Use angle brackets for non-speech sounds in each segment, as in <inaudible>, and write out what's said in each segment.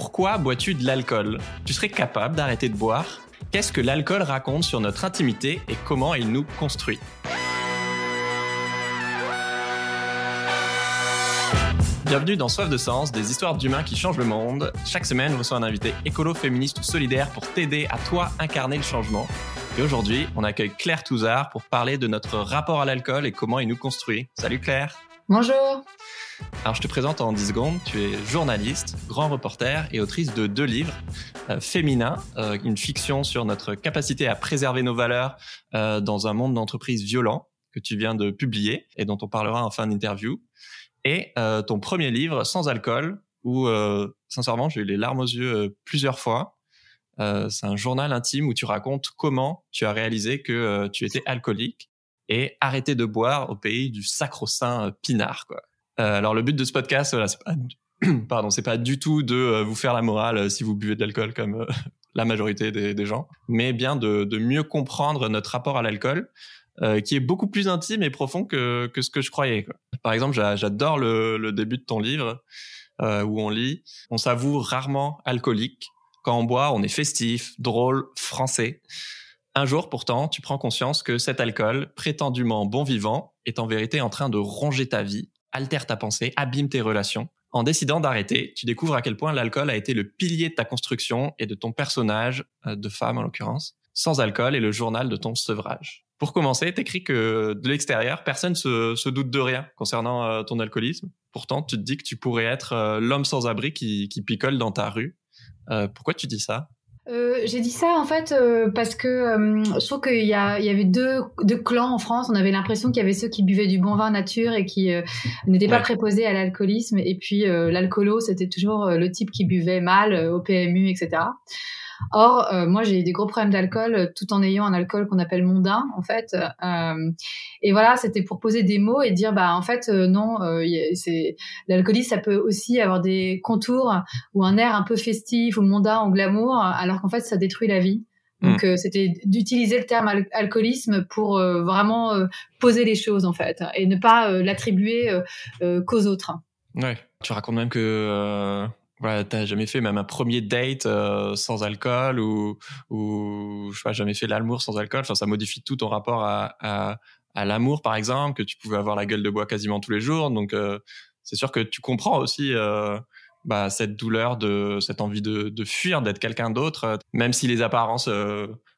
Pourquoi bois-tu de l'alcool? Tu serais capable d'arrêter de boire? Qu'est-ce que l'alcool raconte sur notre intimité et comment il nous construit? Bienvenue dans Soif de Sens, des histoires d'humains qui changent le monde. Chaque semaine, je reçois un invité écolo, féministe ou solidaire pour t'aider à toi incarner le changement. Et aujourd'hui, on accueille Claire Touzard pour parler de notre rapport à l'alcool et comment il nous construit. Salut Claire Bonjour alors, je te présente en 10 secondes. Tu es journaliste, grand reporter et autrice de deux livres. Euh, Féminin, euh, une fiction sur notre capacité à préserver nos valeurs euh, dans un monde d'entreprise violent que tu viens de publier et dont on parlera en fin d'interview. Et euh, ton premier livre, Sans alcool, où, sincèrement, j'ai eu les larmes aux yeux plusieurs fois. C'est un journal intime où tu racontes comment tu as réalisé que tu étais alcoolique et arrêté de boire au pays du sacro-saint pinard, quoi. Euh, alors le but de ce podcast, c'est pas, <clears throat> pardon, c'est pas du tout de euh, vous faire la morale euh, si vous buvez de l'alcool comme <laughs> la majorité des, gens, mais bien de, mieux comprendre notre rapport à l'alcool, qui est beaucoup plus intime et profond que, ce que je croyais. Par exemple, j'adore le, début de ton livre où on lit On s'avoue rarement alcoolique. Quand on boit, on est festif, drôle, français. Un jour, pourtant, tu prends conscience que cet alcool, prétendument bon vivant, est en vérité en train de ronger ta vie altère ta pensée, abîme tes relations. En décidant d'arrêter, tu découvres à quel point l'alcool a été le pilier de ta construction et de ton personnage, euh, de femme en l'occurrence. Sans alcool et le journal de ton sevrage. Pour commencer, t'écris que de l'extérieur, personne se, se doute de rien concernant euh, ton alcoolisme. Pourtant, tu te dis que tu pourrais être euh, l'homme sans abri qui, qui, picole dans ta rue. pourquoi tu dis ça? Euh, j'ai dit ça en fait euh, parce que euh, je trouve qu'il y, a, il y avait deux, deux clans en France. On avait l'impression qu'il y avait ceux qui buvaient du bon vin nature et qui n'étaient pas préposés à l'alcoolisme. Et puis l'alcoolo, c'était toujours le type qui buvait mal au PMU, etc. Or, euh, moi, j'ai eu des gros problèmes d'alcool euh, tout en ayant un alcool qu'on appelle mondain, en fait. Euh, et voilà, c'était pour poser des mots et dire, bah, en fait, non, c'est l'alcoolisme, ça peut aussi avoir des contours ou un air un peu festif ou mondain ou glamour, alors qu'en fait, ça détruit la vie. Donc hmm. c'était d'utiliser le terme alcoolisme pour vraiment poser les choses en fait et ne pas l'attribuer qu'aux autres. Ouais. Tu racontes même que voilà, t'as jamais fait même un premier date euh, sans alcool ou ou je sais pas jamais fait l'amour sans alcool? Enfin, ça modifie tout ton rapport à à, à l'amour, par exemple, que tu pouvais avoir la gueule de bois quasiment tous les jours. Donc euh, c'est sûr que tu comprends aussi euh, bah, cette douleur de cette envie de, de fuir, d'être quelqu'un d'autre, même si les apparences.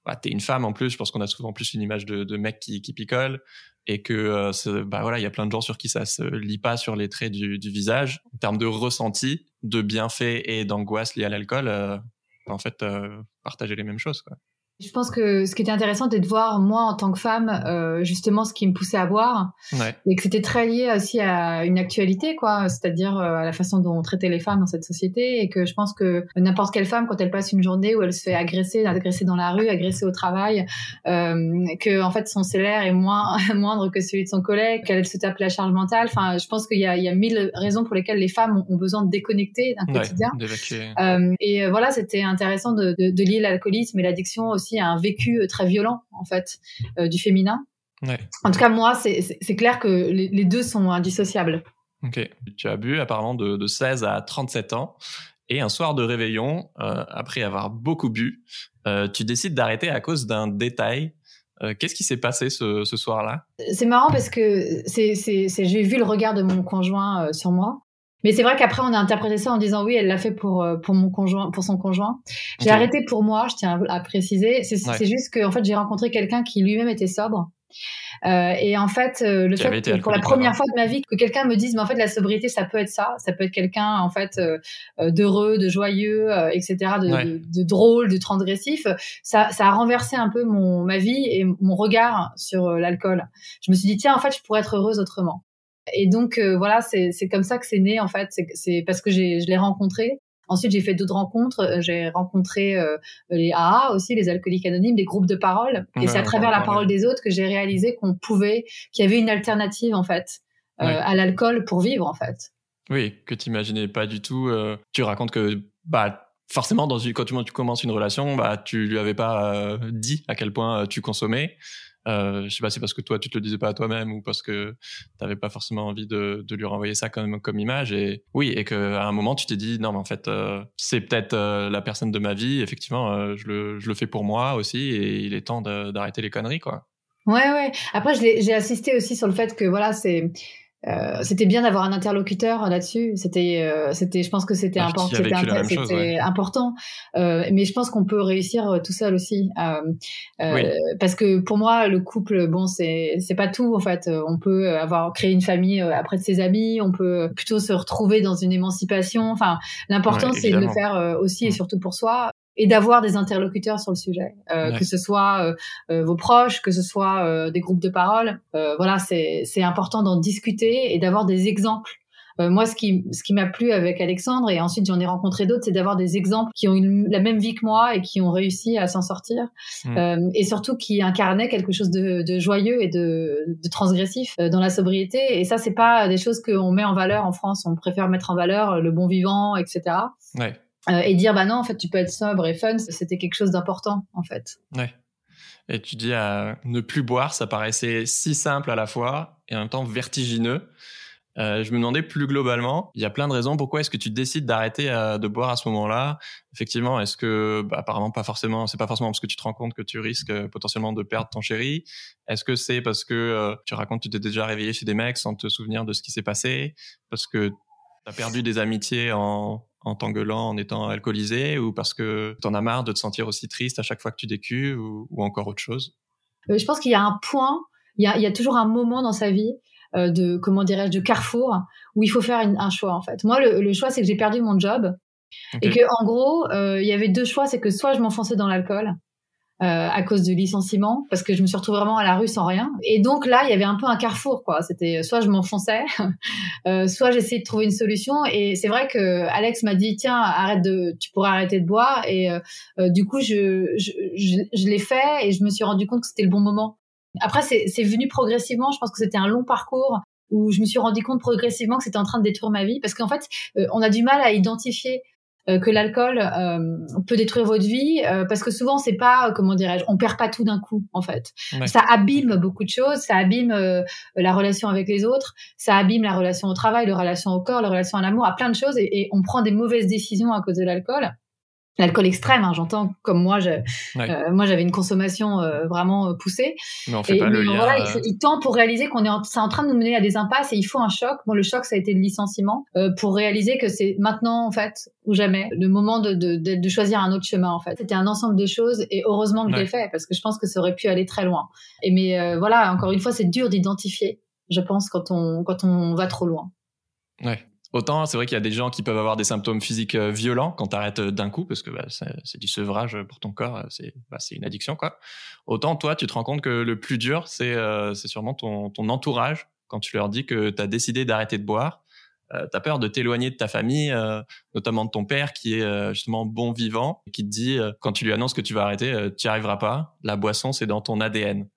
bah, t'es une femme en plus. Je pense qu'on a souvent plus une image de, de mec qui qui picole et que euh, bah voilà, il y a plein de gens sur qui ça se lit pas sur les traits du, du visage en termes de ressenti, de bienfaits et d'angoisse liées à l'alcool. Euh, en fait, euh, partager les mêmes choses. Quoi. Je pense que ce qui était intéressant, c'était de voir, moi, en tant que femme, euh, justement, ce qui me poussait à boire. Ouais. Et que c'était très lié aussi à une actualité, quoi. C'est-à-dire euh, à la façon dont on traitait les femmes dans cette société. Et que je pense que n'importe quelle femme, quand elle passe une journée où elle se fait agresser, agresser dans la rue, agresser au travail, euh, que, en fait, son salaire est moins, <laughs> moindre que celui de son collègue, qu'elle se tape la charge mentale. Enfin, je pense qu'il y y a mille raisons pour lesquelles les femmes ont besoin de déconnecter d'un quotidien. Euh, et euh, voilà, c'était intéressant de, de, de lier l'alcoolisme et l'addiction aussi a un vécu euh, très violent en fait euh, du féminin. En tout cas, moi, c'est clair que les, deux sont indissociables. Ok. Tu as bu apparemment de, 16 à 37 ans. Et un soir de réveillon, euh, après avoir beaucoup bu, tu décides d'arrêter à cause d'un détail. Qu'est-ce qui s'est passé ce, ce soir-là? C'est marrant parce que j'ai vu le regard de mon conjoint sur moi. Mais c'est vrai qu'après on a interprété ça en disant oui, elle l'a fait pour euh, pour mon conjoint, pour son conjoint. J'ai arrêté pour moi, je tiens à préciser. C'est juste que en fait j'ai rencontré quelqu'un qui lui-même était sobre. Euh, et en fait, euh, le fait que pour la première fois de ma vie que quelqu'un me dise, mais en fait la sobriété ça peut être ça, ça peut être quelqu'un en fait euh, d'heureux, de joyeux, etc., de, de, de, drôle, de transgressif. Ça, ça a renversé un peu mon ma vie et mon regard sur l'alcool. Je me suis dit tiens en fait je pourrais être heureuse autrement. Et donc euh, voilà, c'est comme ça que c'est né en fait. C'est parce que je l'ai rencontré. Ensuite, j'ai fait d'autres rencontres. Euh, j'ai rencontré euh, les AA aussi, les alcooliques anonymes, des groupes de parole. Et c'est à travers la parole des autres que j'ai réalisé qu'on pouvait, qu'il y avait une alternative en fait à l'alcool pour vivre en fait. Oui, que tu imaginais pas du tout. tu racontes que bah forcément dans une, quand tu, tu commences une relation, bah tu lui avais pas dit à quel point tu consommais. Euh, je sais pas, c'est parce que toi, tu te le disais pas à toi-même ou parce que tu n'avais pas forcément envie de, de, lui renvoyer ça comme, comme image. Et oui, et qu'à un moment, tu t'es dit, non, mais en fait, euh, c'est peut-être euh, la personne de ma vie. Effectivement, euh, je, le, je le fais pour moi aussi et il est temps d'arrêter les conneries, quoi. Ouais, ouais. Après, j'ai assisté aussi sur le fait que, voilà, c'est euh, c'était bien d'avoir un interlocuteur là-dessus. C'était, euh, c'était, je pense que c'était important. C'était important. Euh, mais je pense qu'on peut réussir euh, tout seul aussi, oui. parce que pour moi, le couple, bon, c'est, c'est pas tout en fait. On peut avoir créé une famille après de ses amis. On peut plutôt se retrouver dans une émancipation. Enfin, l'important c'est de le faire aussi et mm. surtout pour soi et d'avoir des interlocuteurs sur le sujet, euh, que ce soit euh, euh, vos proches, que ce soit des groupes de parole. voilà, c'est important d'en discuter et d'avoir des exemples. moi, ce qui, ce qui m'a plu avec Alexandre, et ensuite j'en ai rencontré d'autres, c'est d'avoir des exemples qui ont eu la même vie que moi et qui ont réussi à s'en sortir, mmh. et surtout qui incarnaient quelque chose de, de joyeux et de, de transgressif dans la sobriété. Et ça, c'est pas des choses qu'on met en valeur en France. On préfère mettre en valeur le bon vivant, etc. Ouais. Euh, et dire bah non en fait tu peux être sobre et fun c'était quelque chose d'important en fait ouais et tu dis ne plus boire ça paraissait si simple à la fois et en même temps vertigineux euh, je me demandais plus globalement, il y a plein de raisons pourquoi est-ce que tu décides d'arrêter euh, de boire à ce moment-là. Effectivement, est-ce que bah, apparemment pas forcément, c'est pas forcément parce que tu te rends compte que tu risques potentiellement de perdre ton chéri. Est-ce que c'est parce que tu racontes que tu t'es déjà réveillé chez des mecs sans te souvenir de ce qui s'est passé, parce que tu as perdu des amitiés en en t'engueulant, en étant alcoolisé, ou parce que t'en as marre de te sentir aussi triste à chaque fois que tu décues, ou, encore autre chose? Euh, Je pense qu'il y a un point, il y a, il y a toujours un moment dans sa vie euh, de, comment dirais-je, de carrefour, où il faut faire un choix, en fait. Moi, le, choix, c'est que j'ai perdu mon job, et que, en gros, euh, il y avait deux choix, c'est que soit je m'enfonçais dans l'alcool, euh, à cause du licenciement parce que je me suis retrouvée vraiment à la rue sans rien. Et donc là, il y avait un peu un carrefour quoi. C'était soit je m'enfonçais, <laughs> euh, soit j'essayais de trouver une solution. Et c'est vrai que Alex m'a dit tiens arrête de, tu pourrais arrêter de boire. Et euh, du coup je je, je, l'ai fait et je me suis rendu compte que c'était le bon moment. Après c'est venu progressivement. Je pense que c'était un long parcours où je me suis rendu compte progressivement que c'était en train de détruire ma vie parce qu'en fait on a du mal à identifier euh, que l'alcool euh, peut détruire votre vie euh, parce que souvent c'est pas comment dirais-je on perd pas tout d'un coup en fait. Ça abîme beaucoup de choses ça abîme la relation avec les autres ça abîme la relation au travail la relation au corps la relation à l'amour à plein de choses et on prend des mauvaises décisions à cause de l'alcool l'alcool extrême, hein, j'entends comme moi, je, euh, moi j'avais une consommation euh, vraiment euh, poussée. Mais on fait pas le lien. Voilà, il, tend pour réaliser qu'on est en, c'est en train de nous mener à des impasses et il faut un choc. Bon, le choc ça a été le licenciement pour réaliser que c'est maintenant en fait ou jamais le moment de, de, de, choisir un autre chemin en fait. C'était un ensemble de choses et heureusement que je l'ai fait parce que je pense que ça aurait pu aller très loin. Et mais voilà, encore une fois, c'est dur d'identifier, je pense, quand on quand on va trop loin. Ouais. Autant, c'est vrai qu'il y a des gens qui peuvent avoir des symptômes physiques euh, violents quand tu arrêtes euh, d'un coup, parce que bah, c'est du sevrage pour ton corps, euh, bah, c'est une addiction. quoi. Autant, toi, tu te rends compte que le plus dur, c'est sûrement ton, ton, entourage, quand tu leur dis que tu as décidé d'arrêter de boire. Euh, tu as peur de t'éloigner de ta famille, notamment de ton père qui est justement bon vivant, et qui te dit, quand tu lui annonces que tu vas arrêter, tu n'y arriveras pas. La boisson, c'est dans ton ADN.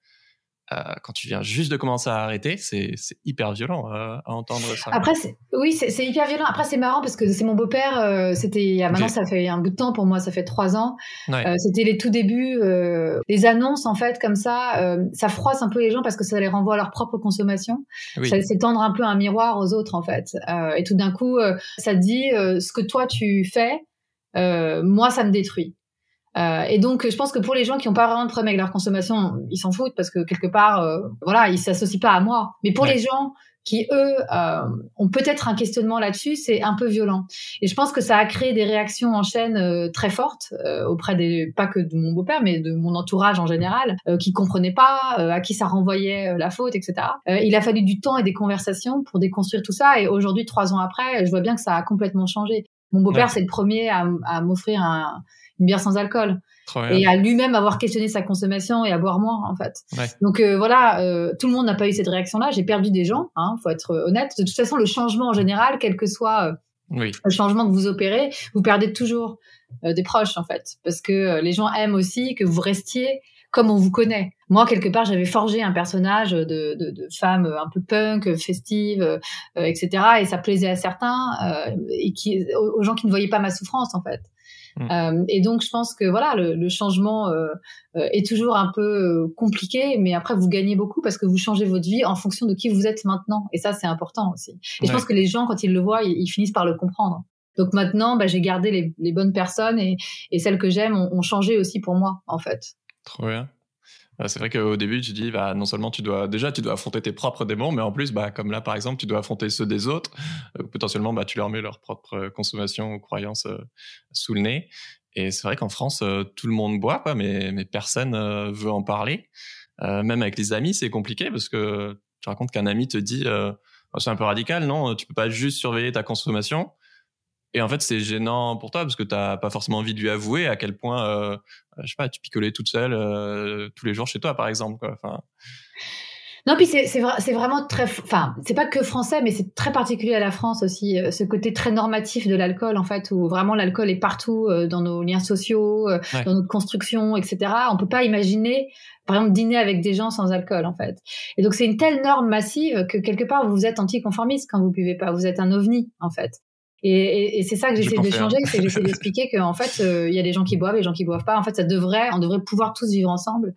Euh, quand tu viens juste de commencer à arrêter, c'est hyper violent euh, à entendre ça. Après, oui, c'est hyper violent. Après, c'est marrant parce que c'est mon beau-père. Euh, c'était maintenant, ça fait un bout de temps pour moi, ça fait trois ans. C'était les tout débuts, les annonces en fait comme ça, ça froisse un peu les gens parce que ça les renvoie à leur propre consommation. Ça c'est tendre un peu un miroir aux autres en fait. et tout d'un coup, ça te dit ce que toi tu fais, moi ça me détruit. Euh, et donc, je pense que pour les gens qui n'ont pas vraiment de problème avec leur consommation, ils s'en foutent parce que quelque part, euh, voilà, ils s'associent pas à moi. Mais pour les gens qui eux euh, ont peut-être un questionnement là-dessus, c'est un peu violent. Et je pense que ça a créé des réactions en chaîne euh, très fortes euh, auprès des pas que de mon beau-père, mais de mon entourage en général, qui comprenaient pas, à qui ça renvoyait la faute, etc. il a fallu du temps et des conversations pour déconstruire tout ça. Et aujourd'hui, trois ans après, je vois bien que ça a complètement changé. Mon beau-père, c'est le premier à, à m'offrir un une bière sans alcool. Et à lui-même avoir questionné sa consommation et à boire moins, en fait. Donc euh, voilà, euh, tout le monde n'a pas eu cette réaction-là. J'ai perdu des gens, hein, faut être honnête. De toute façon, le changement en général, quel que soit euh, le changement que vous opérez, vous perdez toujours des proches, en fait. Parce que les gens aiment aussi que vous restiez comme on vous connaît. Moi, quelque part, j'avais forgé un personnage de, de, de, femme un peu punk, festive, euh, etc. Et ça plaisait à certains euh, et qui, aux gens qui ne voyaient pas ma souffrance, en fait. Mm. Euh, et donc, je pense que voilà, le, le changement euh, euh, est toujours un peu compliqué, mais après, vous gagnez beaucoup parce que vous changez votre vie en fonction de qui vous êtes maintenant. Et ça, c'est important aussi. Et je pense que les gens, quand ils le voient, ils, finissent par le comprendre. Donc maintenant, bah, j'ai gardé les, les, bonnes personnes et, et celles que j'aime ont, ont, changé aussi pour moi, en fait. Trop bien. Bah, c'est vrai qu'au début, tu dis, bah, non seulement tu dois, déjà, tu dois affronter tes propres démons, mais en plus, bah, comme là, par exemple, tu dois affronter ceux des autres. Euh, potentiellement, bah, tu leur mets leur propre consommation ou croyances euh, sous le nez. Et c'est vrai qu'en France, euh, tout le monde boit, quoi, mais, mais personne veut en parler. même avec les amis, c'est compliqué parce que tu racontes qu'un ami te dit, oh, c'est un peu radical, non Tu peux pas juste surveiller ta consommation. Et en fait, c'est gênant pour toi parce que t'as pas forcément envie de lui avouer à quel point, euh, je sais pas, tu picolais toute seule euh, tous les jours chez toi, par exemple. Quoi. Enfin... Non, puis c'est c'est vraiment très, enfin, c'est pas que français, mais c'est très particulier à la France aussi, euh, ce côté très normatif de l'alcool en fait, où vraiment l'alcool est partout euh, dans nos liens sociaux, euh, dans notre construction, etc. On peut pas imaginer, par exemple, dîner avec des gens sans alcool en fait. Et donc c'est une telle norme massive que quelque part vous êtes anticonformiste quand vous buvez pas, vous êtes un ovni en fait. Et, et, c'est ça que j'essaie de changer, c'est que j'essaie <laughs> d'expliquer qu'en fait, euh, il y a des gens qui boivent et des gens qui boivent pas. En fait, ça devrait, on devrait pouvoir tous vivre ensemble.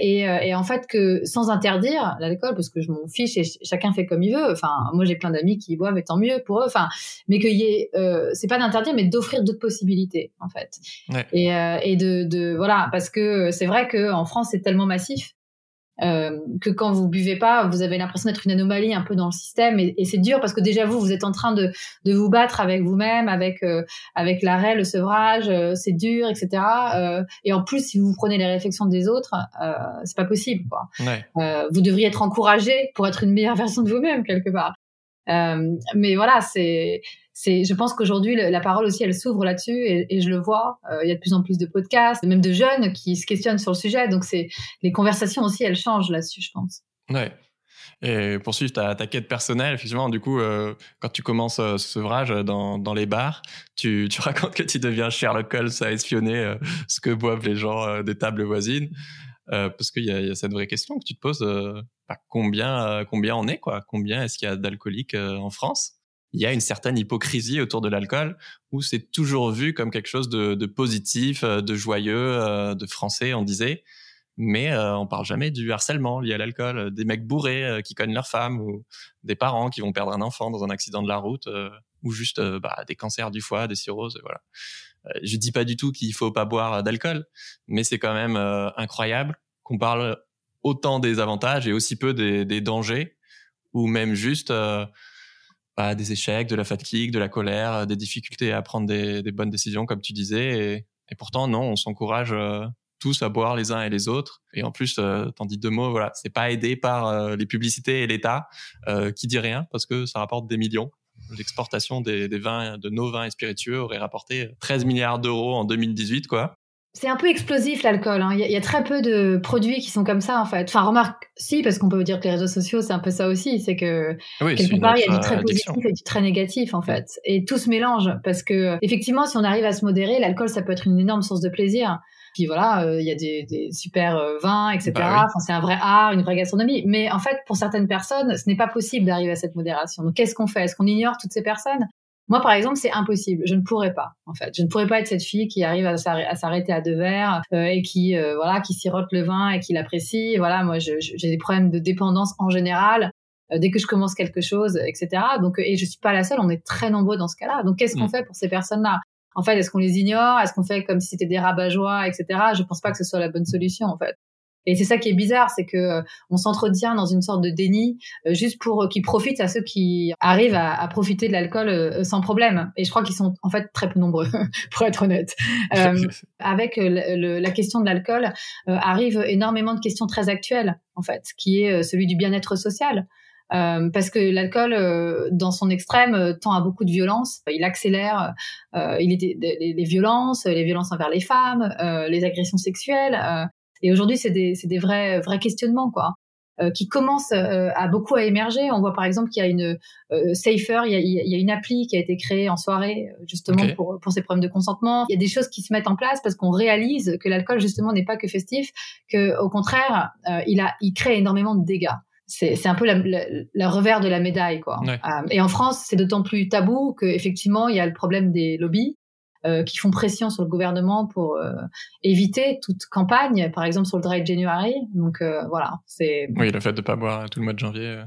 Et, euh, et en fait, que sans interdire l'alcool, parce que je m'en fiche et chacun fait comme il veut. Enfin, moi, j'ai plein d'amis qui boivent et tant mieux pour eux. Enfin, mais qu'il y ait, euh, c'est pas d'interdire, mais d'offrir d'autres possibilités, en fait. Ouais. Et, euh, et de, de, voilà, parce que c'est vrai qu'en France, c'est tellement massif euh, que quand vous buvez pas, vous avez l'impression d'être une anomalie un peu dans le système et, et c'est dur parce que déjà vous, vous êtes en train de, de vous battre avec vous-même, avec euh, avec l'arrêt, le sevrage, euh, c'est dur, etc. Euh, et en plus, si vous prenez les réflexions des autres, c'est pas possible. Quoi. Ouais. vous devriez être encouragé pour être une meilleure <laughs> version de vous-même quelque part. mais voilà, c'est c'est, je pense qu'aujourd'hui la parole aussi elle s'ouvre là-dessus et, je le vois. Euh, il y a de plus en plus de podcasts, même de jeunes qui se questionnent sur le sujet. Donc c'est les conversations aussi elles changent là-dessus, je pense. Ouais. Et pour suivre ta, ta quête personnelle, effectivement, du coup, euh, quand tu commences euh, ce sevrage dans, les bars, tu, <laughs> racontes que tu deviens Sherlock Holmes à espionner ce que boivent les gens des tables voisines. parce qu'il y, y, a cette vraie question que tu te poses bah, combien, combien on est, quoi? Combien est-ce qu'il y a d'alcooliques en France? Il y a une certaine hypocrisie autour de l'alcool où c'est toujours vu comme quelque chose de, de positif, euh, de joyeux, euh, de français, on disait. Mais euh, on parle jamais du harcèlement lié à l'alcool, des mecs bourrés qui cognent leur femme ou des parents qui vont perdre un enfant dans un accident de la route ou juste bah, des cancers du foie, des cirrhoses, voilà. je dis pas du tout qu'il faut pas boire d'alcool, mais c'est quand même incroyable qu'on parle autant des avantages et aussi peu des, des dangers ou même juste des échecs, de la fatigue, de la colère, euh, des difficultés à prendre des, des bonnes décisions, comme tu disais. Et, et pourtant, non, on s'encourage euh, tous à boire les uns et les autres. Et en plus, euh, t'en dis deux mots, voilà, c'est pas aidé par euh, les publicités et l'État qui dit rien parce que ça rapporte des millions. L'exportation des, des, vins, de nos vins et spiritueux aurait rapporté 13 milliards d'euros en 2018, quoi. C'est un peu explosif l'alcool. Hein. Il, y a, très peu de produits qui sont comme ça en fait. Enfin, remarque, si, parce qu'on peut dire que les réseaux sociaux, c'est un peu ça aussi. C'est que quelque part, il y a du très positif et du très négatif en fait. Et tout se mélange parce que effectivement, si on arrive à se modérer, l'alcool, ça peut être une énorme source de plaisir. Puis voilà, euh, il y a des, des super euh, vins, etc. Bah enfin, c'est un vrai art, une vraie gastronomie. Mais en fait, pour certaines personnes, ce n'est pas possible d'arriver à cette modération. Donc, qu'est-ce qu'on fait? Est-ce qu'on ignore toutes ces personnes? Moi, par exemple, c'est impossible. Je ne pourrais pas, en fait. Je ne pourrais pas être cette fille qui arrive à s'arrêter à deux verres euh, et qui, euh, voilà, qui sirote le vin et qui l'apprécie. Voilà, moi, j'ai des problèmes de dépendance en général. Euh, dès que je commence quelque chose, etc. Donc, et je suis pas la seule. On est très nombreux dans ce cas-là. Donc, qu'est-ce qu'on mm. fait pour ces personnes-là? En fait, est-ce qu'on les ignore? Est-ce qu'on fait comme si c'était des rabat-joie, etc. Je pense pas que ce soit la bonne solution, en fait. Et c'est ça qui est bizarre, c'est que euh, on s'entretient dans une sorte de déni euh, juste pour euh, qu'ils profitent à ceux qui arrivent à, à profiter de l'alcool sans problème. Et je crois qu'ils sont en fait très peu nombreux, <laughs> pour être honnête. <laughs> avec le, la question de l'alcool arrive énormément de questions très actuelles, en fait, qui est celui du bien-être social. Euh, parce que l'alcool, euh, dans son extrême, tend à beaucoup de violence. Il accélère euh, il est les, les, violences, les violences envers les femmes, les agressions sexuelles. Et aujourd'hui, c'est des, des vrais, vrais questionnements, quoi. euh, qui commence euh, à beaucoup à émerger. On voit par exemple qu'il y a une euh, Safer, il y a, il y a, une appli qui a été créée en soirée justement pour, pour ces problèmes de consentement. Il y a des choses qui se mettent en place parce qu'on réalise que l'alcool justement n'est pas que festif, que au contraire, il a, il crée énormément de dégâts c'est un peu la, la, revers de la médaille quoi. et en France, c'est d'autant plus tabou que effectivement il y a le problème des lobbies euh, qui font pression sur le gouvernement pour euh, éviter toute campagne, par exemple sur le Dry January. Donc euh, voilà, c'est. Oui, le fait de ne pas boire tout le mois de janvier.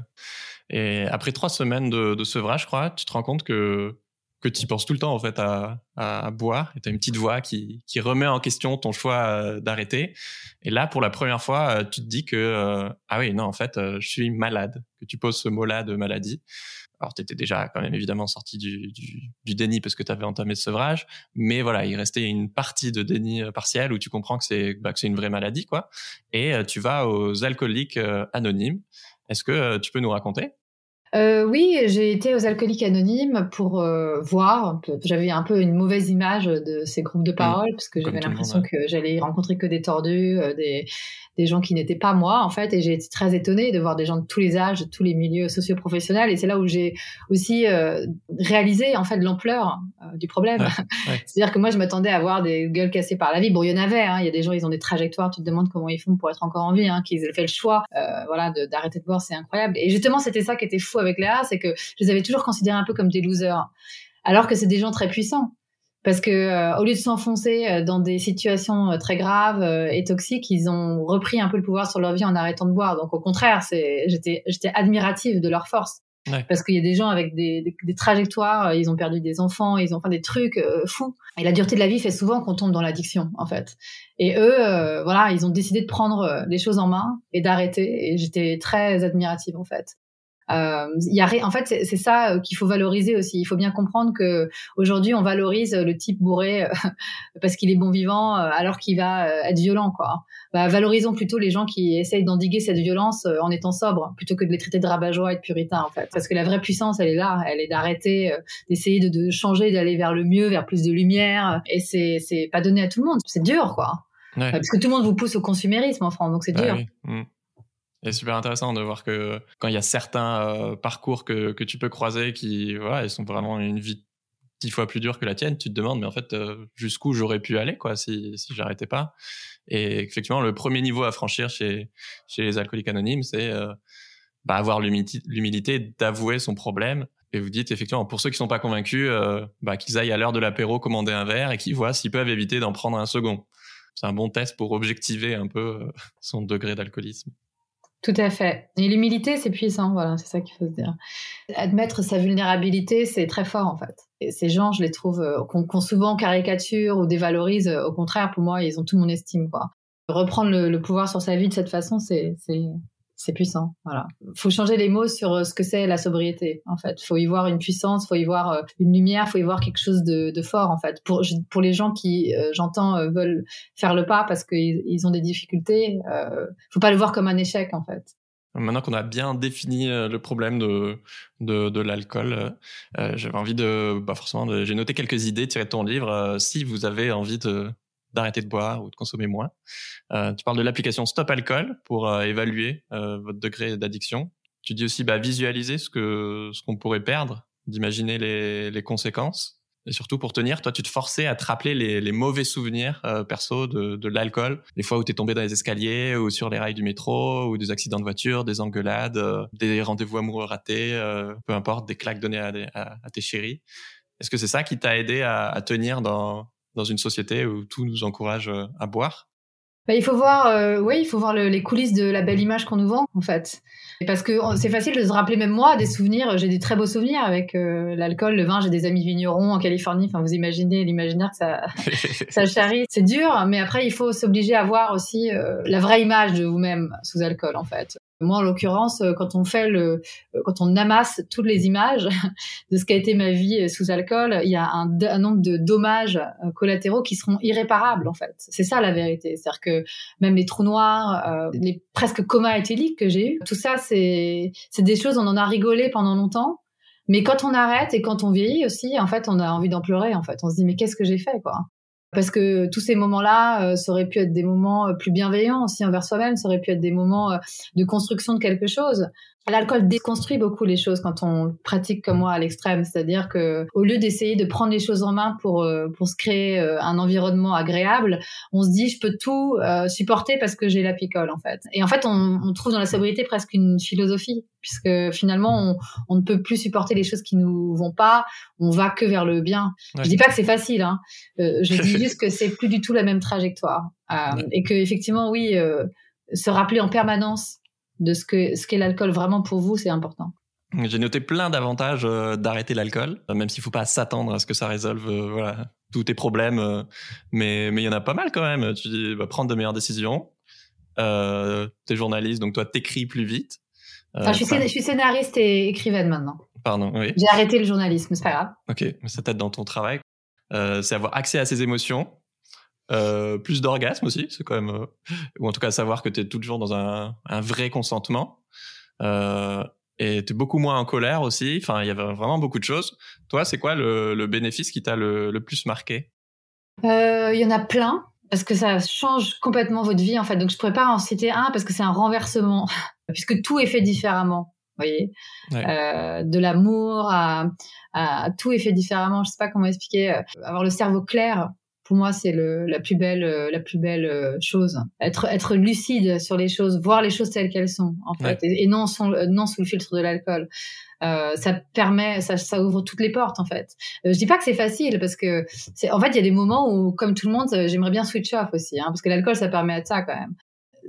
Et après trois semaines de, sevrage, je crois, tu te rends compte que que tu penses tout le temps en fait à, boire et tu as une petite voix qui, qui remet en question ton choix d'arrêter et là pour la première fois tu te dis que ah oui non en fait je suis malade que tu poses ce mot là de maladie alors, tu étais déjà quand même évidemment sorti du, du, déni parce que tu avais entamé ce sevrage, mais voilà, il restait une partie de déni euh, partiel où tu comprends que c'est bah, une vraie maladie, quoi. Et euh, tu vas aux alcooliques euh, anonymes. Est-ce que tu peux nous raconter? Euh, oui, j'ai été aux alcooliques anonymes pour voir. J'avais un peu une mauvaise image de ces groupes de mmh. parole parce que j'avais l'impression que j'allais rencontrer que des tordus, des, des gens qui n'étaient pas moi en fait et j'ai été très étonnée de voir des gens de tous les âges de tous les milieux socio-professionnels et c'est là où j'ai aussi euh, réalisé en fait l'ampleur euh, du problème. <laughs> C'est-à-dire que moi je m'attendais à voir des gueules cassées par la vie. Bon il y en avait hein. il y a des gens ils ont des trajectoires tu te demandes comment ils font pour être encore en vie hein, qu'ils aient fait le choix euh, voilà d'arrêter de, boire c'est incroyable. Et justement c'était ça qui était fou avec Léa c'est que je les avais toujours considérés un peu comme des losers. Alors que c'est des gens très puissants parce que euh, au lieu de s'enfoncer euh, dans des situations euh, très graves et toxiques, ils ont repris un peu le pouvoir sur leur vie en arrêtant de boire. Donc au contraire, c'est j'étais j'étais admirative de leur force. Parce qu'il y a des gens avec des, des, des, trajectoires, ils ont perdu des enfants, ils ont fait des trucs fous. Et la dureté de la vie fait souvent qu'on tombe dans l'addiction, en fait. Et eux, voilà, ils ont décidé de prendre les choses en main et d'arrêter. Et j'étais très admirative, en fait. Euh, y a, en fait, c'est ça euh, qu'il faut valoriser aussi. Il faut bien comprendre que aujourd'hui, on valorise le type bourré euh, <laughs> parce qu'il est bon vivant, euh, alors qu'il va être violent, quoi. Bah, valorisons plutôt les gens qui essayent d'endiguer cette violence en étant sobres, plutôt que de les traiter de rabat-joie et de puritains, en fait. Parce que la vraie puissance, elle est là. Elle est d'arrêter, d'essayer de, de, changer, d'aller vers le mieux, vers plus de lumière. Et c'est c'est pas donné à tout le monde. C'est dur, quoi. Parce que tout le monde vous pousse au consumérisme en France, donc c'est bah dur. Mmh. C'est super intéressant de voir que quand il y a certains euh, parcours que, que tu peux croiser qui voilà, ils sont vraiment une vie dix fois plus dure que la tienne, tu te demandes mais en fait euh, jusqu'où j'aurais pu aller quoi si si j'arrêtais pas. Et effectivement, le premier niveau à franchir chez chez les alcooliques anonymes, c'est euh, bah, avoir l'humilité d'avouer son problème. Et vous dites effectivement, pour ceux qui sont pas convaincus, bah, qu'ils aillent à l'heure de l'apéro commander un verre et qu'ils voient s'ils peuvent éviter d'en prendre un second. C'est un bon test pour objectiver un peu son degré d'alcoolisme. Tout à fait. Et l'humilité, c'est puissant, voilà, c'est ça qu'il faut se dire. Admettre sa vulnérabilité, c'est très fort en fait. Et ces gens, je les trouve, euh, qu'on souvent caricature ou dévalorise, euh, au contraire, pour moi, ils ont tout mon estime, quoi. Reprendre le, le pouvoir sur sa vie de cette façon, c'est c'est puissant. Voilà. Faut changer les mots sur euh, ce que c'est la sobriété. En fait, faut y voir une puissance, faut y voir euh, une lumière, faut y voir quelque chose de, fort. En fait, pour pour les gens qui, euh, j'entends, veulent faire le pas parce qu'ils ils ont des difficultés, euh, faut pas le voir comme un échec. En fait. Maintenant qu'on a bien défini le problème de, de, de l'alcool, j'avais envie de, bah forcément, j'ai noté quelques idées tirées de ton livre. si vous avez envie de, d'arrêter de boire ou de consommer moins. Euh, tu parles de l'application Stop Alcool pour euh, évaluer euh, votre degré d'addiction. Tu dis aussi bah, visualiser ce que ce qu'on pourrait perdre, d'imaginer les, les conséquences. Et surtout pour tenir, toi, tu te forçais à te rappeler les, les mauvais souvenirs euh, perso de, de l'alcool, les fois où tu es tombé dans les escaliers ou sur les rails du métro, ou des accidents de voiture, des engueulades, des rendez-vous amoureux ratés, peu importe, des claques données à, à, à tes chéris. Est-ce que c'est ça qui t'a aidé à, à tenir dans, dans une société où tout nous encourage euh, à boire bah, il faut voir, euh, oui, il faut voir le, les coulisses de la belle image qu'on nous vend, en fait. Parce que c'est facile de se rappeler, même moi, des souvenirs. J'ai des très beaux souvenirs avec euh, l'alcool, le vin. J'ai des amis vignerons en Californie. Enfin, vous imaginez l'imaginaire que ça, <laughs> ça charrie. C'est dur, mais après, il faut s'obliger à voir aussi la vraie image de vous-même sous alcool, en fait. Moi, en l'occurrence, euh, quand on fait le, euh, quand on amasse toutes les images <laughs> de ce qu'a été ma vie euh, sous alcool, il y a un, nombre de dommages collatéraux qui seront irréparables, en fait. C'est ça la vérité. C'est-à-dire que même les trous noirs, les presque comas éthyliques que j'ai eu, tout ça, c'est, c'est des choses, on en a rigolé pendant longtemps. Mais quand on arrête et quand on vieillit aussi, en fait, on a envie d'en pleurer, en fait. On se dit, mais qu'est-ce que j'ai fait, quoi? Parce que tous ces moments-là, ça aurait pu être des moments plus bienveillants aussi envers soi-même, ça aurait pu être des moments de construction de quelque chose. L'alcool déconstruit beaucoup les choses quand on pratique comme moi à l'extrême, c'est-à-dire que au lieu d'essayer de prendre les choses en main pour euh, pour se créer euh, un environnement agréable, on se dit je peux tout euh, supporter parce que j'ai la picole en fait. Et en fait, on, on, trouve dans la sobriété presque une philosophie puisque finalement on, on, ne peut plus supporter les choses qui nous vont pas, on va que vers le bien. Je dis pas que c'est facile, hein. je dis <laughs> juste que c'est plus du tout la même trajectoire et que effectivement oui, se rappeler en permanence de ce que ce qu'est l'alcool vraiment pour vous, c'est important. J'ai noté plein d'avantages euh, d'arrêter l'alcool, euh, même s'il faut pas s'attendre à ce que ça résolve euh, voilà, tous tes problèmes, mais mais il y en a pas mal quand même. Tu dis, bah, prendre de meilleures décisions. Euh, t'es journaliste, donc toi t'écris plus vite. je, suis je, suis scénariste et écrivaine maintenant. Pardon, oui. J'ai arrêté le journalisme, c'est pas grave. Ok, mais ça t'aide dans ton travail. c'est avoir accès à ses émotions, euh, plus d'orgasme aussi, c'est quand même, euh, ou en tout cas savoir que tu es toujours dans un, un vrai consentement. Euh, et tu es beaucoup moins en colère aussi. Enfin, il y avait vraiment beaucoup de choses. Toi, c'est quoi le, le, bénéfice qui t'a le, le, plus marqué? Il y en a plein, parce que ça change complètement votre vie, en fait. Donc, je pourrais pas en citer un, parce que c'est un renversement, <laughs> puisque tout est fait différemment. Vous voyez? Ouais. De l'amour à, à, tout est fait différemment. Je sais pas comment expliquer. Avoir le cerveau clair, pour moi, c'est la plus belle, euh, la plus belle euh, chose. Être, être lucide sur les choses, voir les choses telles qu'elles sont, en fait, et, non, sans, euh, non sous le filtre de l'alcool. Euh, ça permet, ça, ça ouvre toutes les portes en fait. Euh, je dis pas que c'est facile parce que, c'est, en fait, il y a des moments où, comme tout le monde, j'aimerais bien switch off aussi, hein, parce que l'alcool, ça permet de ça quand même.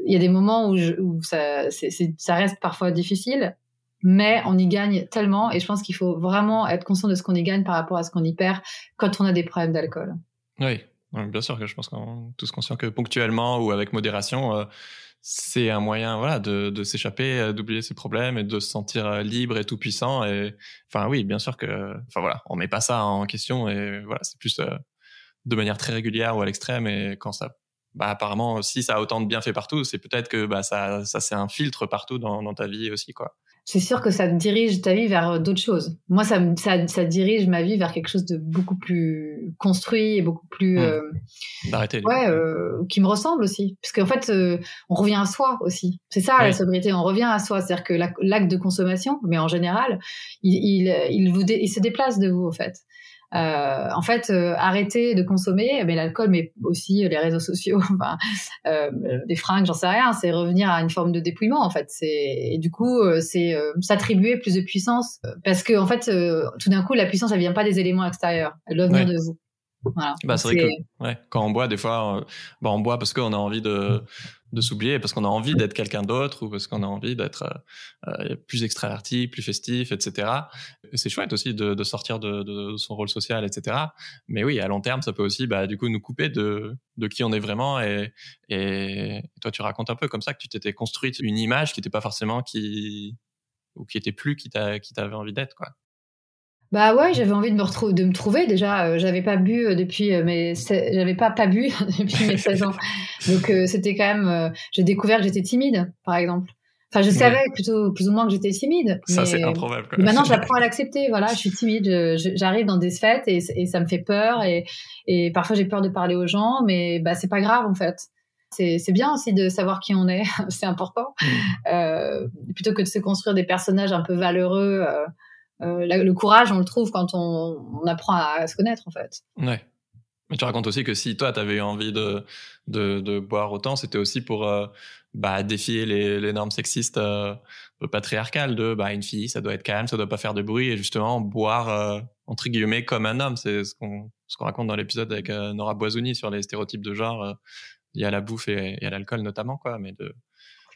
Il y a des moments où, je, où ça, c'est, ça reste parfois difficile, mais on y gagne tellement, et je pense qu'il faut vraiment être conscient de ce qu'on y gagne par rapport à ce qu'on y perd quand on a des problèmes d'alcool. Oui, bien sûr que je pense qu'on tous conscients que ponctuellement ou avec modération, euh, c'est un moyen voilà de, de s'échapper, euh, d'oublier ses problèmes et de se sentir euh, libre et tout puissant. Et enfin oui, bien sûr que enfin voilà, on met pas ça en question et voilà, c'est plus de manière très régulière ou à l'extrême et quand ça bah apparemment si ça a autant de bienfaits partout, c'est peut-être que bah ça ça c'est un filtre partout dans, dans ta vie aussi quoi c'est sûr que ça dirige ta vie vers d'autres choses. Moi, ça, ça, ça, dirige ma vie vers quelque chose de beaucoup plus construit et beaucoup plus... Mmh. Euh, D'arrêter. Ouais, euh, qui me ressemble aussi. Parce qu'en fait, euh, on revient à soi aussi. C'est ça, la sobriété, on revient à soi. C'est-à-dire que l'acte de consommation, mais en général, il, il, il, vous il se déplace de vous, en fait. Euh, en fait, euh, arrêter de consommer, mais l'alcool, mais aussi les réseaux sociaux, <laughs> enfin, euh, des fringues, j'en sais rien. C'est revenir à une forme de dépouillement, en fait. C'est et du coup, euh, c'est s'attribuer plus de puissance, parce que en fait, tout d'un coup, la puissance, elle vient pas des éléments extérieurs, elle doit venir de vous. Voilà. Bah, c'est vrai que ouais, quand on boit, des fois, bah, on boit parce qu'on a envie de de s'oublier parce qu'on a envie d'être quelqu'un d'autre ou parce qu'on a envie d'être euh, euh, plus extraverti, plus festif, etc. C'est chouette aussi de, de sortir de, de, son rôle social, etc. Mais oui, à long terme, ça peut aussi bah, du coup nous couper de, de qui on est vraiment. Et, et toi, tu racontes un peu comme ça que tu t'étais construite une image qui n'était pas forcément qui ou qui était plus qui t'avait envie d'être, quoi. Bah ouais, j'avais envie de me retrouver, de me trouver déjà. Euh, j'avais pas bu euh, depuis euh, mes, j'avais pas pas bu <laughs> depuis mes 16 ans. Donc c'était quand même, j'ai découvert que j'étais timide, par exemple. Enfin, je savais plutôt plus ou moins que j'étais timide. Ça c'est improbable. Maintenant, <laughs> j'apprends à l'accepter. Voilà, je suis timide. J'arrive dans des fêtes et, et, ça me fait peur et, et parfois j'ai peur de parler aux gens, mais bah c'est pas grave en fait. C'est bien aussi de savoir qui on est, <laughs> c'est important. Mmh. Plutôt que de se construire des personnages un peu valeureux. Euh, le courage, on le trouve quand on, apprend à, se connaître, en fait. Ouais. Mais tu racontes aussi que si toi, tu avais eu envie de, de, boire autant, c'était aussi pour euh, bah, défier les, normes sexistes euh, patriarcales de bah, une fille, ça doit être calme, ça doit pas faire de bruit, et justement boire, entre guillemets, comme un homme. C'est ce qu'on qu'on raconte dans l'épisode avec Nora Boisouni sur les stéréotypes de genre liés à la bouffe et, et à l'alcool notamment, quoi, mais de,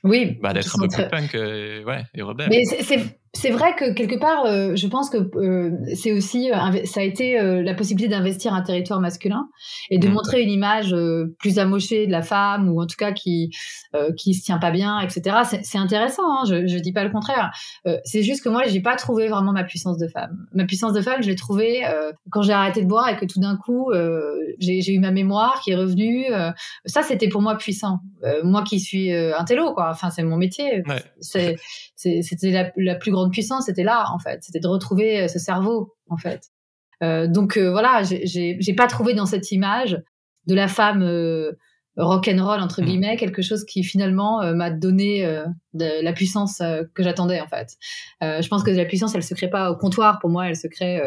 oui. Bah, d'être un peu plus punk et, ouais, et rebelle. Mais c'est vrai que quelque part, euh, je pense que euh, c'est aussi, euh, ça a été la possibilité d'investir un territoire masculin et de mmh. montrer une image plus amochée de la femme ou en tout cas qui qui se tient pas bien, etc. C'est intéressant, hein, je, je dis pas le contraire. c'est juste que moi, j'ai pas trouvé vraiment ma puissance de femme. Ma puissance de femme, je l'ai trouvée quand j'ai arrêté de boire et que tout d'un coup, j'ai eu ma mémoire qui est revenue. ça, c'était pour moi puissant. moi qui suis un télo, quoi. Enfin, c'est mon métier. Ouais. C'était la, la plus grande puissance, c'était là en fait, c'était de retrouver euh, ce cerveau en fait. Euh, donc euh, voilà, j'ai pas trouvé dans cette image de la femme rock and roll entre mmh. guillemets, quelque chose qui finalement m'a donné de la puissance que j'attendais en fait. je pense que la puissance, elle se crée pas au comptoir. Pour moi, elle se crée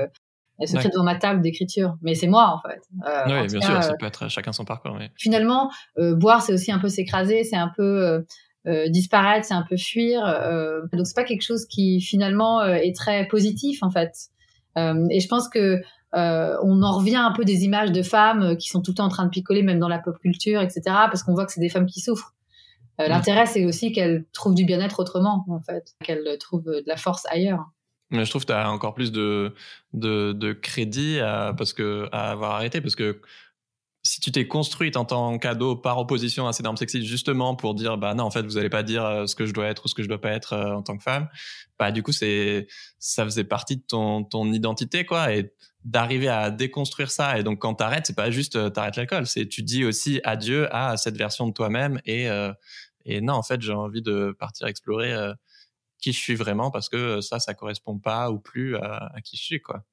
elle se crée dans ma table d'écriture. Mais c'est moi, en fait. oui, bien sûr, ça peut être chacun son parcours. Mais... Finalement, boire, c'est aussi un peu s'écraser, c'est un peu euh, disparaître, c'est un peu fuir. Euh, donc c'est pas quelque chose qui finalement euh, est très positif en fait. et je pense que on en revient un peu des images de femmes qui sont tout le temps en train de picoler, même dans la pop culture, etc. Parce qu'on voit que c'est des femmes qui souffrent. Mm. L'intérêt, c'est aussi qu'elles trouvent du bien-être autrement, en fait, qu'elles trouvent de la force ailleurs. Mais je trouve que tu as encore plus de, de, de crédit à, parce que, à avoir arrêté, parce que si tu t'es construite en tant qu'ado par opposition à ces normes sexistes justement pour dire bah non en fait vous allez pas dire euh, ce que je dois être ou ce que je dois pas être euh, en tant que femme bah du coup c'est ça faisait partie de ton ton identité quoi et d'arriver à déconstruire ça. Et donc quand t'arrêtes c'est pas juste euh, t'arrêtes l'alcool c'est tu dis aussi adieu à cette version de toi-même et et non en fait j'ai envie de partir explorer qui je suis vraiment parce que ça ça correspond pas ou plus à, à qui je suis quoi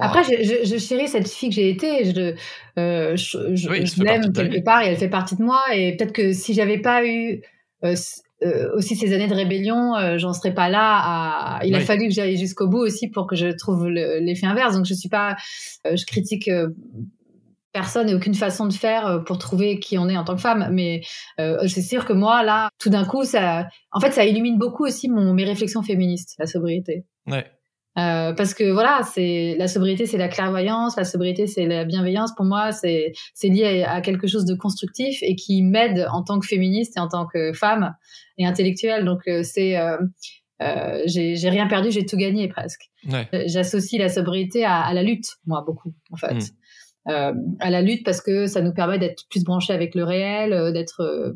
après, je, je, chéris cette fille que j'ai été. Je, euh, je, l'aime quelque part et elle fait partie de moi. Et peut-être que si j'avais pas eu euh, euh, aussi ces années de rébellion, euh, j'en serais pas là. À... Il a fallu que j'aille jusqu'au bout aussi pour que je trouve l'effet inverse. Donc je suis pas, euh, je critique personne et aucune façon de faire pour trouver qui on est en tant que femme. Mais c'est sûr que moi là, tout d'un coup, ça, en fait, ça illumine beaucoup aussi mon, mes réflexions féministes, la sobriété. Ouais. Euh, parce que voilà, c'est la sobriété, c'est la clairvoyance, la sobriété, c'est la bienveillance. Pour moi, c'est c'est lié à, quelque chose de constructif et qui m'aide en tant que féministe et en tant que femme et intellectuelle. Donc euh, c'est euh, euh, j'ai rien perdu, j'ai tout gagné presque. Ouais. J'associe la sobriété à, à, la lutte, moi beaucoup en fait. Hmm. Euh, à la lutte parce que ça nous permet d'être plus branchés avec le réel, d'être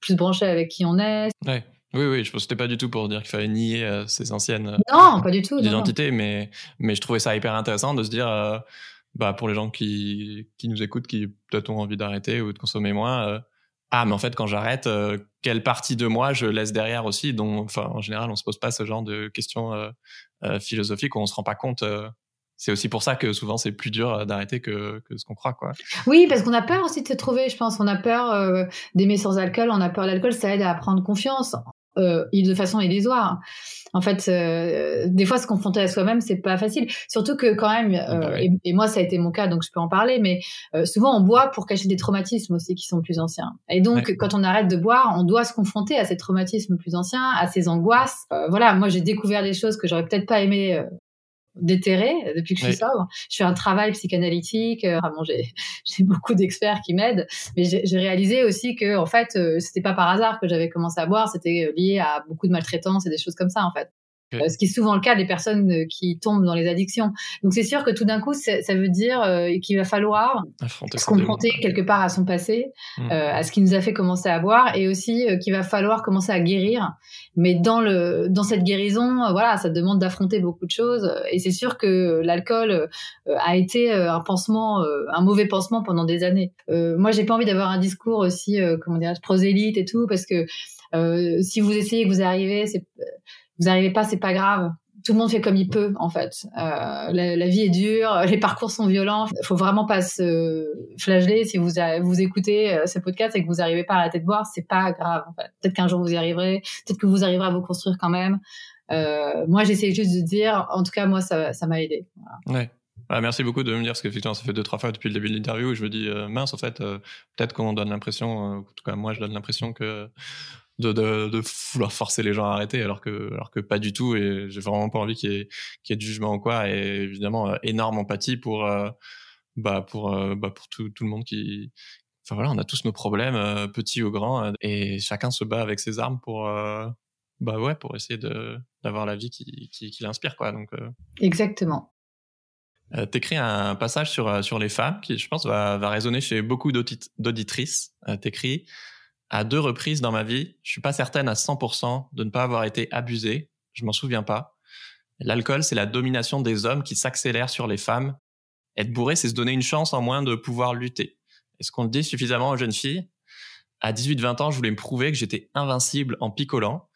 plus branchés avec qui on est. Ouais. Oui, oui, je pense que c'était pas du tout pour dire qu'il fallait nier euh, ses anciennes euh, non, pas du tout, identités, mais, mais je trouvais ça hyper intéressant de se dire, euh, bah, pour les gens qui, qui nous écoutent, qui peut-être ont envie d'arrêter ou de consommer moins, ah, mais en fait, quand j'arrête, quelle partie de moi je laisse derrière aussi? Dont, enfin, en général, on se pose pas ce genre de questions philosophiques où on se rend pas compte c'est aussi pour ça que souvent c'est plus dur d'arrêter que, que ce qu'on croit quoi. Oui, parce qu'on a peur aussi de se trouver, je pense. On a peur d'aimer sans alcool, on a peur de l'alcool, ça aide à prendre confiance euh, de façon illusoire. En fait, euh, des fois, se confronter à soi-même, c'est pas facile. Surtout que quand même, euh, bah et, moi, ça a été mon cas, donc je peux en parler, mais euh, souvent on boit pour cacher des traumatismes aussi qui sont plus anciens. Et donc, quand on arrête de boire, on doit se confronter à ces traumatismes plus anciens, à ces angoisses. Euh, voilà, moi, j'ai découvert des choses que j'aurais peut-être pas aimé déterré depuis que je suis sobre. Je fais un travail psychanalytique. Euh, vraiment, j'ai <laughs> j'ai beaucoup d'experts qui m'aident, mais j'ai réalisé aussi que en fait, euh, c'était pas par hasard que j'avais commencé à boire. C'était euh, lié à beaucoup de maltraitance et des choses comme ça en fait. Euh, ce qui est souvent le cas des personnes euh, qui tombent dans les addictions. Donc c'est sûr que tout d'un coup, ça veut dire euh, qu'il va falloir se confronter quelque part à son passé, mmh. à ce qui nous a fait commencer à boire, et aussi qu'il va falloir commencer à guérir. Mais dans le dans cette guérison, voilà, ça demande d'affronter beaucoup de choses. Et c'est sûr que l'alcool a été un pansement, un mauvais pansement pendant des années. moi, j'ai pas envie d'avoir un discours aussi, comment dire, prosélyte et tout, parce que si vous essayez que vous arrivez, c'est vous arrivez pas, c'est pas grave. Tout le monde fait comme il peut, en fait. Euh, la, vie est dure, <laughs> les parcours sont violents. Il faut vraiment pas se flageller si vous vous écoutez euh, ce podcast et que vous n'arrivez pas à arrêter de boire, c'est pas grave. Peut-être qu'un jour vous y arriverez, peut-être que vous arriverez à vous construire quand même. Euh, moi, j'essaie juste de dire, en tout cas, moi, ça, m'a aidé. Ouais. Ah, merci beaucoup de me dire, parce qu'effectivement, ça fait deux, trois fois depuis le début de l'interview où je me dis, mince, en fait, peut-être qu'on donne l'impression, en tout cas, moi, je donne l'impression que de, de, de, vouloir forcer les gens à arrêter alors que alors que pas du tout et j'ai vraiment pas envie qu'il y, ait, qu'il y ait de jugement ou quoi. Et évidemment euh, énorme empathie pour euh, bah pour euh, bah pour tout, tout le monde qui enfin voilà on a tous nos problèmes petits ou grands et chacun se bat avec ses armes pour bah ouais pour essayer de d'avoir la vie qui qui, qui l'inspire quoi. Donc exactement. euh, T'écris un passage sur sur les femmes qui, je pense, va, va résonner chez beaucoup d'auditrices. Euh, T'écris à deux reprises dans ma vie, je suis pas certaine à 100% de ne pas avoir été abusée. Je m'en souviens pas. L'alcool, c'est la domination des hommes qui s'accélère sur les femmes. Être bourré, c'est se donner une chance en moins de pouvoir lutter. Est-ce qu'on le dit suffisamment aux jeunes filles? À 18-20 ans, je voulais me prouver que j'étais invincible en picolant,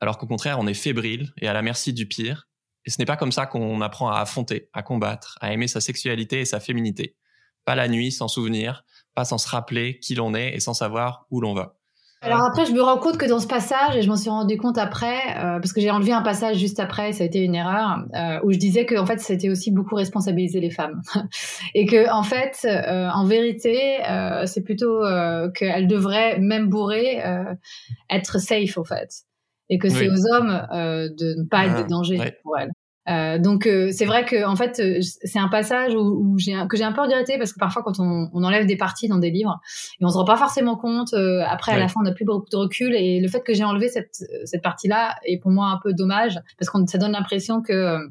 alors qu'au contraire, on est fébrile et à la merci du pire. Et ce n'est pas comme ça qu'on apprend à affronter, à combattre, à aimer sa sexualité et sa féminité. pas la nuit sans souvenir, pas sans se rappeler qui l'on est et sans savoir où l'on va. Alors après, je me rends compte que dans ce passage, et je m'en suis rendu compte après, euh, parce que j'ai enlevé un passage juste après, ça a été une erreur, euh, où je disais que en fait, c'était aussi beaucoup responsabiliser les femmes, <laughs> et que en fait, euh, en vérité, c'est plutôt qu'elles devraient même bourrées être safe en fait, et que c'est aux hommes de ne pas être de ah, danger pour elles. Euh, donc euh, c'est vrai que en fait euh, c'est un passage où, j'ai que j'ai un peu regretté parce que parfois quand on, on, enlève des parties dans des livres et on se rend pas forcément compte après à la fin on n'a plus beaucoup de recul et le fait que j'ai enlevé cette cette partie là est pour moi un peu dommage parce que ça donne l'impression que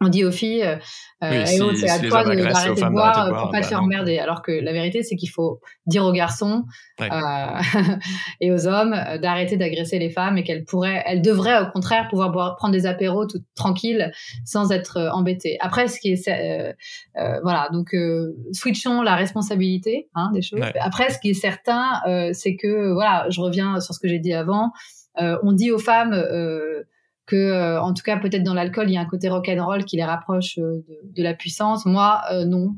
on dit aux filles, euh, oui, euh, si, c'est à toi d'arrêter de, boire pour pas te faire emmerder. Alors que la vérité, c'est qu'il faut dire aux garçons euh, <laughs> et aux hommes euh, d'arrêter d'agresser les femmes et qu'elles pourraient, elles devraient au contraire pouvoir boire, prendre des apéros tout tranquilles sans être euh, embêtées. Après, ce qui est, euh, voilà, donc switchons la responsabilité hein, des choses. Après, ce qui est certain, c'est que voilà, je reviens sur ce que j'ai dit avant. on dit aux femmes que euh, en tout cas peut-être dans l'alcool il y a un côté rock and roll qui les rapproche euh, de, la puissance. Moi euh, non.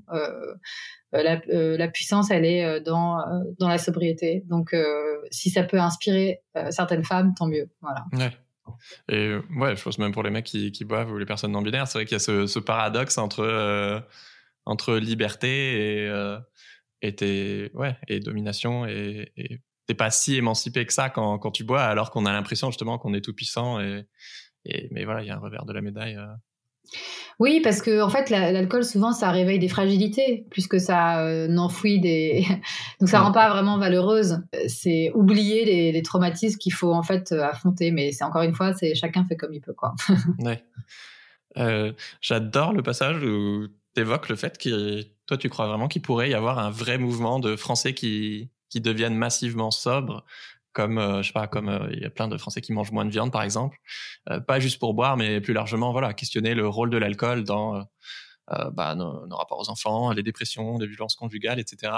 La, puissance elle est dans dans la sobriété. Donc si ça peut inspirer certaines femmes tant mieux. Voilà. Ouais. Et ouais, je pense même pour les mecs qui, boivent ou les personnes non binaires, c'est vrai qu'il y a ce, paradoxe entre entre liberté et et, domination et t'es pas si émancipé que ça quand, quand tu bois, alors qu'on a l'impression justement qu'on est tout puissant. Et, et mais voilà, il y a un revers de la médaille. Euh. Oui, parce que en fait, l'alcool souvent ça réveille des fragilités plus que ça euh, n'enfouit des. <laughs> Donc ça rend pas vraiment valeureuse. C'est oublier les, les traumatismes qu'il faut en fait euh, affronter. Mais c'est encore une fois, c'est chacun fait comme il peut quoi. <laughs> ouais. J'adore le passage où tu évoques le fait que toi tu crois vraiment qu'il pourrait y avoir un vrai mouvement de Français qui qui deviennent massivement sobres, comme euh, je sais pas, comme euh, il y a plein de Français qui mangent moins de viande par exemple, euh, pas juste pour boire, mais plus largement, voilà, questionner le rôle de l'alcool dans bah, nos, nos, rapports aux enfants, les dépressions, les violences conjugales, etc.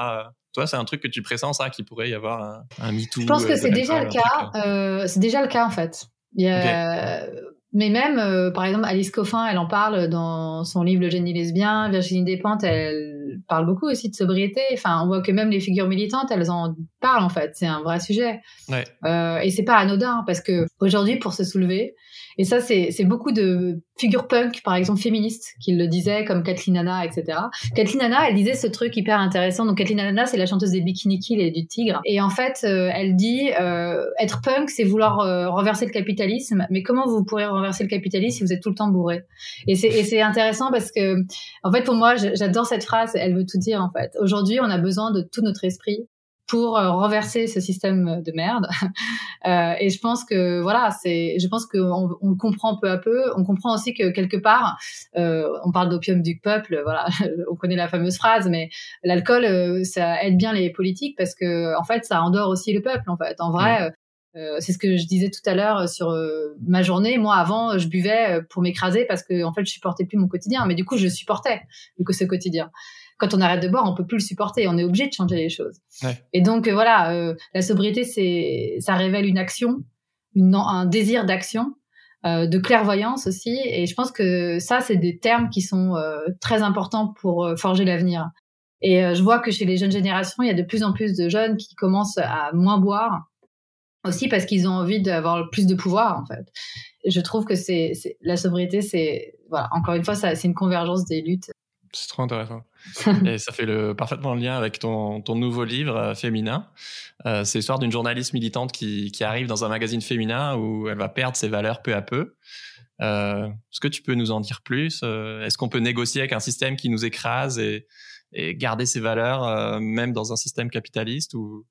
Toi, c'est un truc que tu pressens ça, qu'il pourrait y avoir un, un MeToo. Je pense que c'est déjà le cas. c'est déjà le cas en fait. Il y a, mais même, euh, par exemple, Alice Coffin, elle en parle dans son livre Le génie lesbien. Virginie Despentes, elle parle beaucoup aussi de sobriété. Enfin, on voit que même les figures militantes, elles en parlent en fait. C'est un vrai sujet. Ouais. Euh, et c'est pas anodin parce que aujourd'hui, pour se soulever, et ça, c'est beaucoup de figures punk, par exemple féministes, qui le disaient, comme Kathleen Anna, etc. Kathleen Anna, elle disait ce truc hyper intéressant. Donc Kathleen Anna, c'est la chanteuse des Bikini Kill et du Tigre. Et en fait, euh, elle dit euh, être punk, c'est vouloir euh, renverser le capitalisme. Mais comment vous pourrez renverser le capitalisme si vous êtes tout le temps bourré? Et c'est intéressant parce que, en fait, pour moi, j'adore cette phrase. Elle veut tout dire. En fait, aujourd'hui, on a besoin de tout notre esprit pour euh, renverser ce système de merde. <laughs> Euh, et je pense que voilà, c'est, je pense qu'on on comprend peu à peu. On comprend aussi que quelque part, euh, on parle d'opium du peuple. Voilà, <laughs> on connaît la fameuse phrase, mais l'alcool, euh, ça aide bien les politiques parce que en fait, ça endort aussi le peuple. En fait, en vrai. Euh, c'est ce que je disais tout à l'heure sur ma journée. Moi, avant, je buvais pour m'écraser parce que en fait, je supportais plus mon quotidien. Mais du coup, je supportais du coup ce quotidien quand on arrête de boire, on peut plus le supporter. On est obligé de changer les choses. Et donc euh, voilà, euh, la sobriété, c'est ça révèle une action, une, un désir d'action, euh, de clairvoyance aussi. Et je pense que ça, c'est des termes qui sont très importants pour forger l'avenir. Et je vois que chez les jeunes générations, il y a de plus en plus de jeunes qui commencent à moins boire, aussi parce qu'ils ont envie d'avoir plus de pouvoir en fait. je trouve que c'est la sobriété, c'est voilà encore une fois, c'est une convergence des luttes. C'est trop intéressant. <laughs> et ça fait le, parfaitement le lien avec ton, ton nouveau livre euh, féminin. Euh, c'est l'histoire d'une journaliste militante qui, qui, arrive dans un magazine féminin où elle va perdre ses valeurs peu à peu. Euh, Est-ce que tu peux nous en dire plus euh, Est-ce qu'on peut négocier avec un système qui nous écrase et, et garder ses valeurs même dans un système capitaliste ou?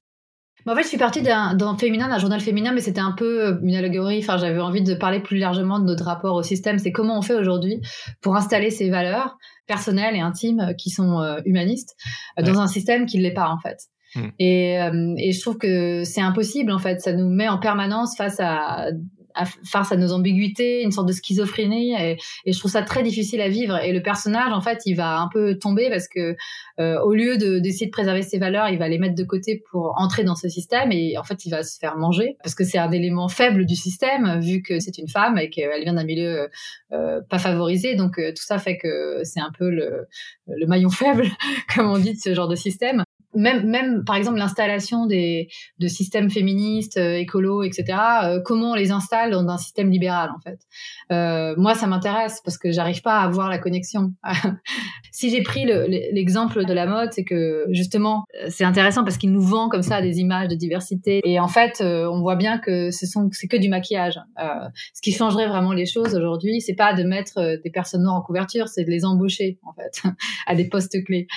En fait, je suis partie d'un féminin, d'un journal féminin, mais c'était un peu une allégorie. Enfin, j'avais envie de parler plus largement de notre rapport au système. C'est comment on fait aujourd'hui pour installer ces valeurs personnelles et intimes euh, qui sont euh, humanistes euh, dans un système qui ne l'est pas en fait. Hmm. Et, et, je trouve que c'est impossible en fait. Ça nous met en permanence face à face à nos ambiguïtés, une sorte de schizophrénie, et, et, je trouve ça très difficile à vivre. Et le personnage, en fait, il va un peu tomber parce que euh, au lieu de d'essayer de préserver ses valeurs, il va les mettre de côté pour entrer dans ce système, et en fait, il va se faire manger parce que c'est un élément faible du système vu que c'est une femme et qu'elle vient d'un milieu euh, pas favorisé. Donc euh, tout ça fait que c'est un peu le, le maillon <laughs> faible, comme on dit, de ce genre de système même, même par exemple l'installation des de systèmes féministes, euh, écolos, etc. Euh, comment on les installe dans un système libéral en fait euh, Moi, ça m'intéresse parce que j'arrive pas à voir la connexion. <laughs> si j'ai pris l'exemple de la mode, c'est que justement, c'est intéressant parce qu'il nous vend comme ça des images de diversité et en fait, on voit bien que ce sont c'est que du maquillage. ce qui changerait vraiment les choses aujourd'hui, c'est pas de mettre des personnes noires en couverture, c'est de les embaucher en fait <laughs> à des postes clés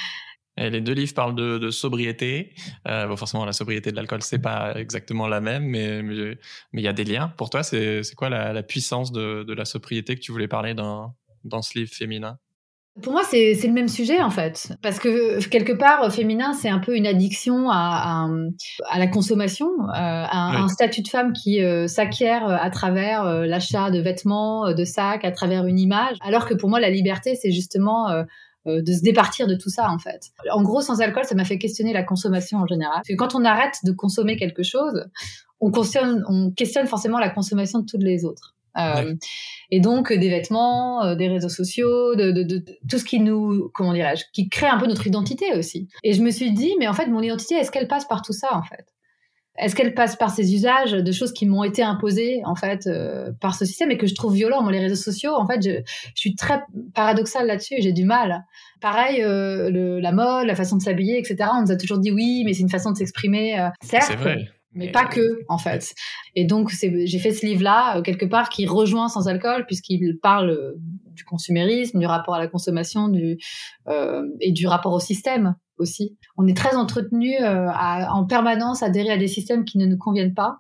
les deux livres parlent de, sobriété. Euh, bon, forcément, la sobriété de l'alcool, c'est pas exactement la même, mais mais il y a des liens. Pour toi, c'est quoi la, puissance de, la sobriété que tu voulais parler dans dans ce livre féminin? Pour moi, c'est le même sujet en fait, parce que quelque part, féminin, c'est un peu une addiction à, à, la consommation, euh, à, un statut de femme qui euh, s'acquiert à travers l'achat de vêtements, de sacs, à travers une image, alors que pour moi, la liberté, c'est justement euh, de se départir de tout ça en fait. En gros, sans alcool, ça m'a fait questionner la consommation en général. Parce que quand on arrête de consommer quelque chose, on questionne, on questionne forcément la consommation de toutes les autres. Euh, Et donc des vêtements, euh, des réseaux sociaux, de, de, de, tout ce qui nous, comment dirais-je, qui crée un peu notre identité aussi. Et je me suis dit, mais en fait, mon identité, est-ce qu'elle passe par tout ça en fait? Est-ce qu'elle passe par ces usages de choses qui m'ont été imposées en fait euh, par ce système et que je trouve violent? Moi les réseaux sociaux en fait je, je suis très paradoxale là-dessus j'ai du mal pareil euh, le, la mode la façon de s'habiller etc on nous a toujours dit oui mais c'est une façon de s'exprimer euh, certes vrai. Mais, pas que, en fait. Et donc, j'ai fait ce livre-là, quelque part, qui rejoint Sans alcool, puisqu'il parle du consumérisme, du rapport à la consommation, du, euh, et du rapport au système aussi. On est très entretenu euh, en permanence adhérer à des systèmes qui ne nous conviennent pas.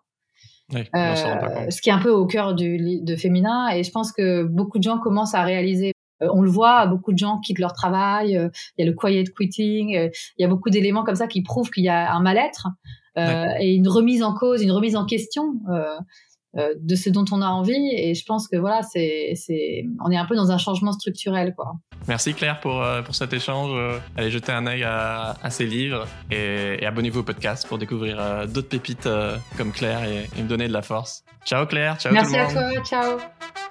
Oui, euh, ce qui est un peu au cœur du, de féminin et je pense que beaucoup de gens commencent à réaliser euh, on le voit, beaucoup de gens quittent leur travail, il y a le quiet quitting, il y a beaucoup d'éléments comme ça qui prouvent qu'il y a un mal-être et une remise en cause, une remise en question euh, de ce dont on a envie. Et je pense que voilà, c'est, c'est, on est un peu dans un changement structurel, quoi. Merci Claire pour, euh, pour cet échange. Euh, allez jeter un œil à, à ces livres et, et, abonnez-vous au podcast pour découvrir d'autres pépites comme Claire et, et, me donner de la force. Ciao Claire, ciao Merci tout le monde. à toi, ciao.